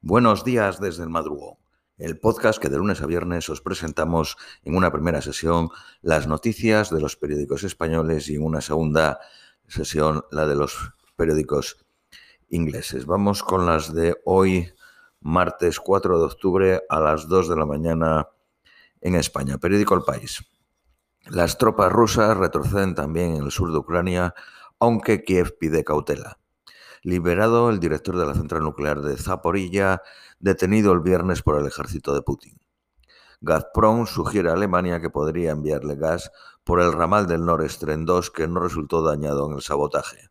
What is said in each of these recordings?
Buenos días desde el madrugón, el podcast que de lunes a viernes os presentamos en una primera sesión las noticias de los periódicos españoles y en una segunda sesión la de los periódicos ingleses. Vamos con las de hoy, martes 4 de octubre a las 2 de la mañana en España. Periódico El País. Las tropas rusas retroceden también en el sur de Ucrania, aunque Kiev pide cautela liberado el director de la central nuclear de Zaporilla, detenido el viernes por el ejército de Putin. Gazprom sugiere a Alemania que podría enviarle gas por el ramal del Nord Stream 2 que no resultó dañado en el sabotaje.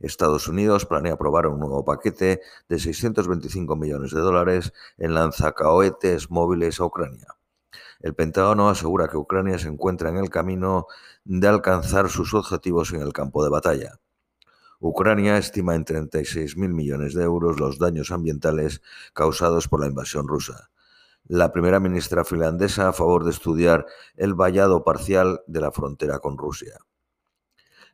Estados Unidos planea aprobar un nuevo paquete de 625 millones de dólares en lanzacohetes móviles a Ucrania. El Pentágono asegura que Ucrania se encuentra en el camino de alcanzar sus objetivos en el campo de batalla. Ucrania estima en 36.000 millones de euros los daños ambientales causados por la invasión rusa. La primera ministra finlandesa a favor de estudiar el vallado parcial de la frontera con Rusia.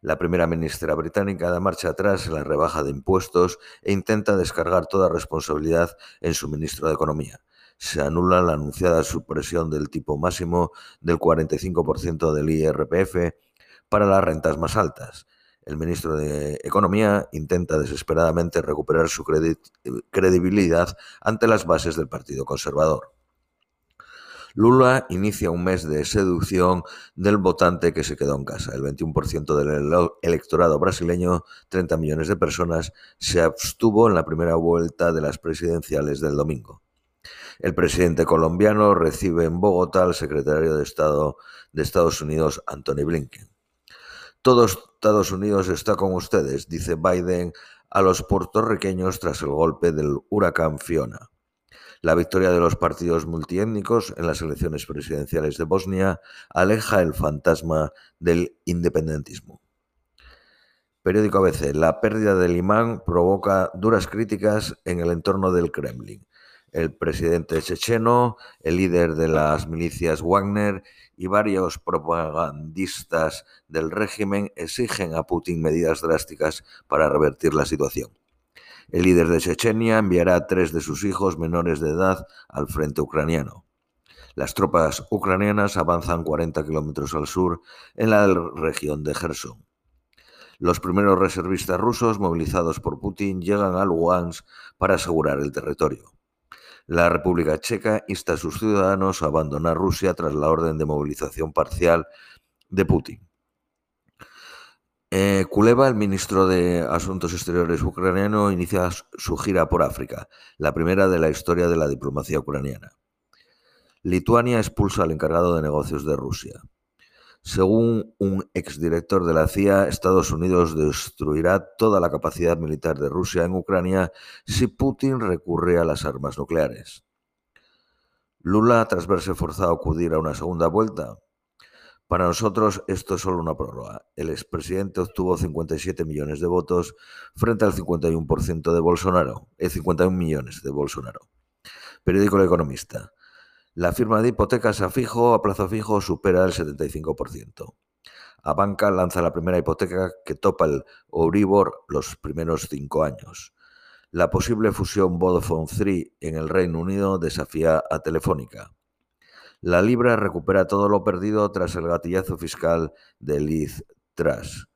La primera ministra británica da marcha atrás en la rebaja de impuestos e intenta descargar toda responsabilidad en su ministro de Economía. Se anula la anunciada supresión del tipo máximo del 45% del IRPF para las rentas más altas el ministro de Economía intenta desesperadamente recuperar su credibilidad ante las bases del Partido Conservador. Lula inicia un mes de seducción del votante que se quedó en casa. El 21% del electorado brasileño, 30 millones de personas, se abstuvo en la primera vuelta de las presidenciales del domingo. El presidente colombiano recibe en Bogotá al secretario de Estado de Estados Unidos, Anthony Blinken. Todos Estados Unidos está con ustedes, dice Biden a los puertorriqueños tras el golpe del huracán Fiona. La victoria de los partidos multiétnicos en las elecciones presidenciales de Bosnia aleja el fantasma del independentismo. Periódico ABC. La pérdida del imán provoca duras críticas en el entorno del Kremlin el presidente checheno, el líder de las milicias Wagner y varios propagandistas del régimen exigen a Putin medidas drásticas para revertir la situación. El líder de Chechenia enviará a tres de sus hijos menores de edad al frente ucraniano. Las tropas ucranianas avanzan 40 kilómetros al sur en la región de Gerson. Los primeros reservistas rusos movilizados por Putin llegan a Lugansk para asegurar el territorio. La República Checa insta a sus ciudadanos a abandonar Rusia tras la orden de movilización parcial de Putin. Eh, Kuleva, el ministro de Asuntos Exteriores ucraniano, inicia su gira por África, la primera de la historia de la diplomacia ucraniana. Lituania expulsa al encargado de negocios de Rusia. Según un exdirector de la CIA, Estados Unidos destruirá toda la capacidad militar de Rusia en Ucrania si Putin recurre a las armas nucleares. Lula, tras verse forzado a acudir a una segunda vuelta, para nosotros esto es solo una prórroga. El expresidente obtuvo 57 millones de votos frente al 51% de Bolsonaro, el 51 millones de Bolsonaro. Periódico El Economista. La firma de hipotecas a fijo, a plazo fijo, supera el 75%. Abanca lanza la primera hipoteca que topa el Euribor los primeros cinco años. La posible fusión Vodafone 3 en el Reino Unido desafía a Telefónica. La libra recupera todo lo perdido tras el gatillazo fiscal de Liz Truss.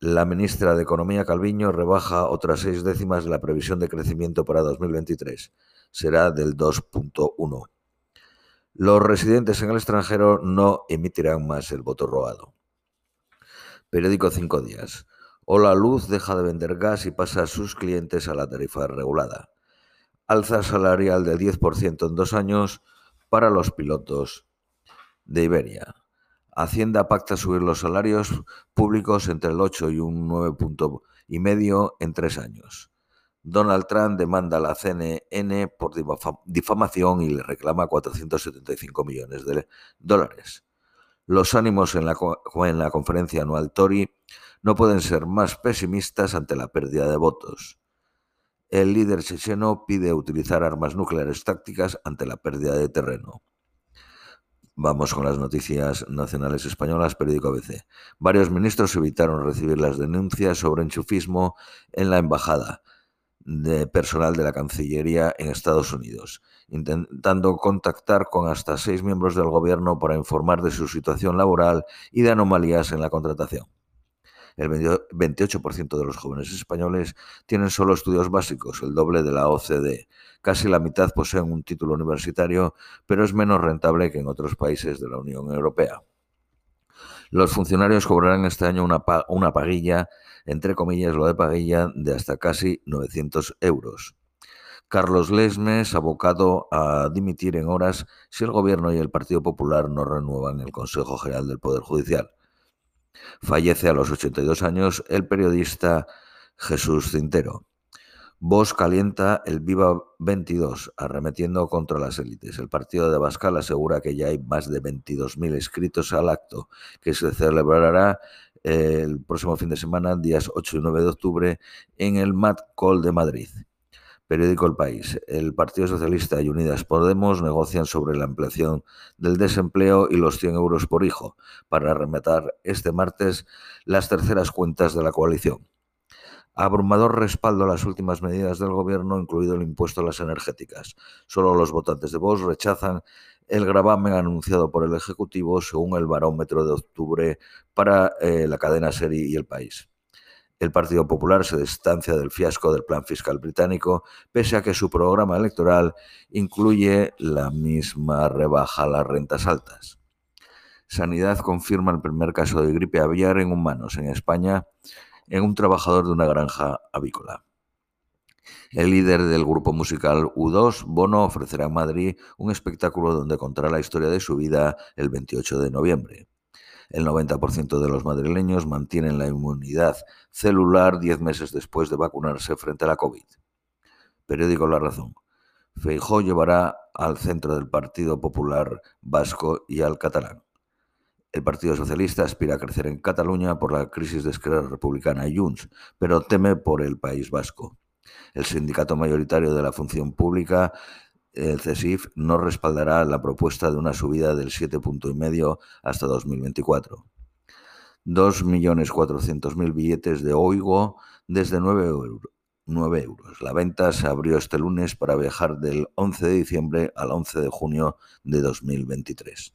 La ministra de Economía Calviño rebaja otras seis décimas la previsión de crecimiento para 2023. Será del 2.1. Los residentes en el extranjero no emitirán más el voto robado. Periódico Cinco Días. Hola Luz deja de vender gas y pasa a sus clientes a la tarifa regulada. Alza salarial del 10% en dos años para los pilotos de Iberia. Hacienda pacta subir los salarios públicos entre el 8 y un 9,5 en tres años. Donald Trump demanda a la CNN por difamación y le reclama 475 millones de dólares. Los ánimos en la, en la conferencia anual Tory no pueden ser más pesimistas ante la pérdida de votos. El líder checheno pide utilizar armas nucleares tácticas ante la pérdida de terreno. Vamos con las noticias nacionales españolas, periódico ABC. Varios ministros evitaron recibir las denuncias sobre enchufismo en la embajada de personal de la Cancillería en Estados Unidos, intentando contactar con hasta seis miembros del gobierno para informar de su situación laboral y de anomalías en la contratación. El 28% de los jóvenes españoles tienen solo estudios básicos, el doble de la OCDE. Casi la mitad poseen un título universitario, pero es menos rentable que en otros países de la Unión Europea. Los funcionarios cobrarán este año una, una paguilla, entre comillas lo de paguilla, de hasta casi 900 euros. Carlos Lesmes, abocado a dimitir en horas si el Gobierno y el Partido Popular no renuevan el Consejo General del Poder Judicial. Fallece a los 82 años el periodista Jesús Cintero. Vox calienta el Viva 22, arremetiendo contra las élites. El partido de Bascal asegura que ya hay más de 22.000 inscritos al acto, que se celebrará el próximo fin de semana, días 8 y 9 de octubre, en el Mat Call de Madrid. Periódico El País. El Partido Socialista y Unidas Podemos negocian sobre la ampliación del desempleo y los 100 euros por hijo para rematar este martes las terceras cuentas de la coalición. Abrumador respaldo a las últimas medidas del Gobierno, incluido el impuesto a las energéticas. Solo los votantes de Vox rechazan el gravamen anunciado por el Ejecutivo según el barómetro de octubre para eh, la cadena Seri y el país. El Partido Popular se distancia del fiasco del plan fiscal británico, pese a que su programa electoral incluye la misma rebaja a las rentas altas. Sanidad confirma el primer caso de gripe aviar en humanos en España en un trabajador de una granja avícola. El líder del grupo musical U2, Bono, ofrecerá en Madrid un espectáculo donde contará la historia de su vida el 28 de noviembre. El 90% de los madrileños mantienen la inmunidad celular 10 meses después de vacunarse frente a la COVID. Periódico La Razón. Feijó llevará al centro del Partido Popular Vasco y al catalán. El Partido Socialista aspira a crecer en Cataluña por la crisis de Esquerra Republicana y Junts, pero teme por el País Vasco. El sindicato mayoritario de la función pública el CESIF no respaldará la propuesta de una subida del 7,5 hasta 2024. 2.400.000 billetes de Oigo desde 9 euros. 9 euros. La venta se abrió este lunes para viajar del 11 de diciembre al 11 de junio de 2023.